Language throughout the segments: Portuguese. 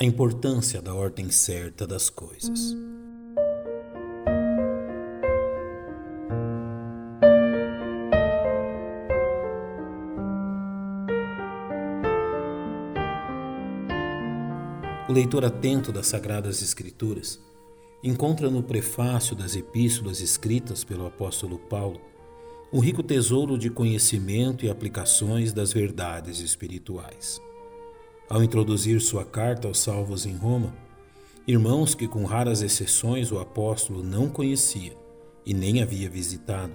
a importância da ordem certa das coisas. O leitor atento das Sagradas Escrituras encontra no prefácio das epístolas escritas pelo apóstolo Paulo um rico tesouro de conhecimento e aplicações das verdades espirituais. Ao introduzir sua carta aos salvos em Roma, irmãos que com raras exceções o apóstolo não conhecia e nem havia visitado,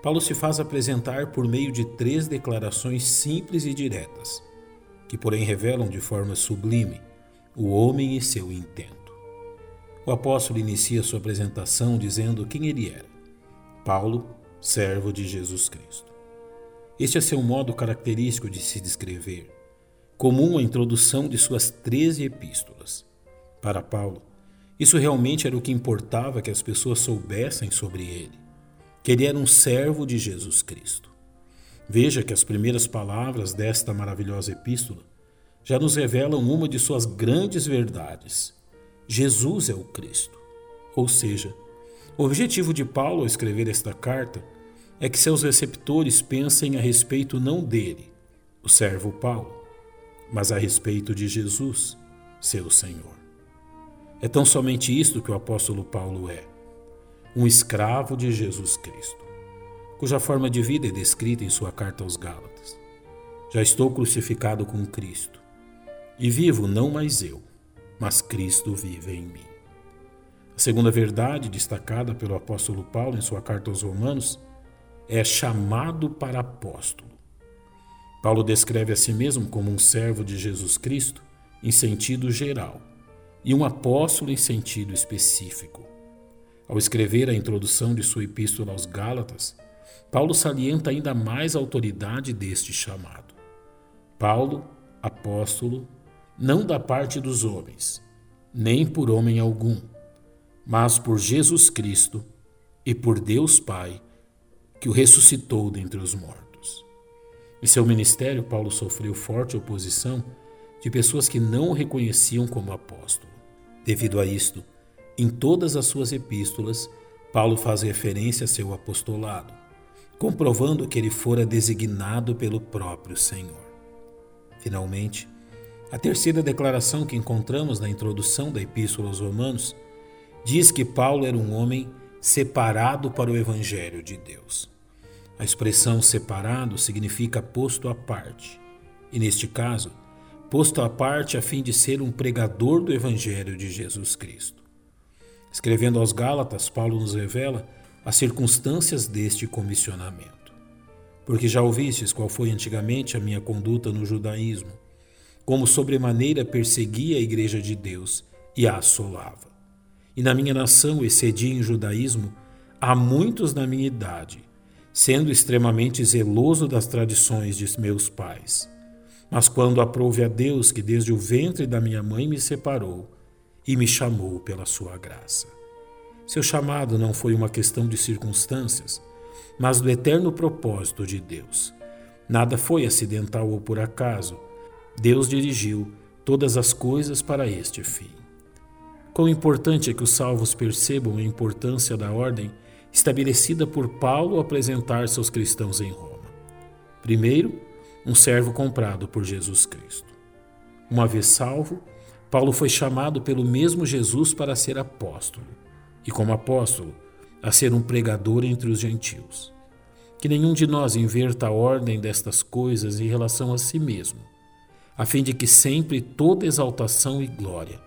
Paulo se faz apresentar por meio de três declarações simples e diretas, que porém revelam de forma sublime o homem e seu intento. O apóstolo inicia sua apresentação dizendo quem ele era: Paulo, servo de Jesus Cristo. Este é seu modo característico de se descrever, comum à introdução de suas treze epístolas. Para Paulo, isso realmente era o que importava que as pessoas soubessem sobre ele, que ele era um servo de Jesus Cristo. Veja que as primeiras palavras desta maravilhosa epístola já nos revelam uma de suas grandes verdades. Jesus é o Cristo. Ou seja, o objetivo de Paulo ao escrever esta carta é que seus receptores pensem a respeito não dele, o servo Paulo, mas a respeito de Jesus, seu Senhor. É tão somente isto que o apóstolo Paulo é: um escravo de Jesus Cristo, cuja forma de vida é descrita em sua carta aos Gálatas. Já estou crucificado com Cristo, e vivo não mais eu, mas Cristo vive em mim. A segunda verdade destacada pelo apóstolo Paulo em sua carta aos Romanos é chamado para apóstolo. Paulo descreve a si mesmo como um servo de Jesus Cristo em sentido geral e um apóstolo em sentido específico. Ao escrever a introdução de sua epístola aos Gálatas, Paulo salienta ainda mais a autoridade deste chamado. Paulo, apóstolo, não da parte dos homens, nem por homem algum, mas por Jesus Cristo e por Deus Pai, que o ressuscitou dentre os mortos. Em seu ministério, Paulo sofreu forte oposição de pessoas que não o reconheciam como apóstolo. Devido a isto, em todas as suas epístolas, Paulo faz referência a seu apostolado, comprovando que ele fora designado pelo próprio Senhor. Finalmente, a terceira declaração que encontramos na introdução da Epístola aos Romanos diz que Paulo era um homem separado para o Evangelho de Deus. A expressão separado significa posto à parte, e neste caso, posto à parte a fim de ser um pregador do Evangelho de Jesus Cristo. Escrevendo aos Gálatas, Paulo nos revela as circunstâncias deste comissionamento. Porque já ouvistes qual foi antigamente a minha conduta no judaísmo como sobremaneira perseguia a igreja de Deus e a assolava. E na minha nação excedia em judaísmo a muitos na minha idade, sendo extremamente zeloso das tradições de meus pais. Mas quando aprouve a Deus que desde o ventre da minha mãe me separou e me chamou pela sua graça. Seu chamado não foi uma questão de circunstâncias, mas do eterno propósito de Deus. Nada foi acidental ou por acaso, Deus dirigiu todas as coisas para este fim. Quão importante é que os salvos percebam a importância da ordem estabelecida por Paulo ao apresentar seus cristãos em Roma. Primeiro, um servo comprado por Jesus Cristo. Uma vez salvo, Paulo foi chamado pelo mesmo Jesus para ser apóstolo, e como apóstolo, a ser um pregador entre os gentios. Que nenhum de nós inverta a ordem destas coisas em relação a si mesmo a fim de que sempre toda exaltação e glória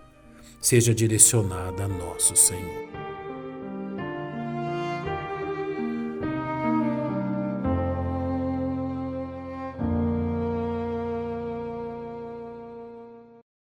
seja direcionada a nosso Senhor.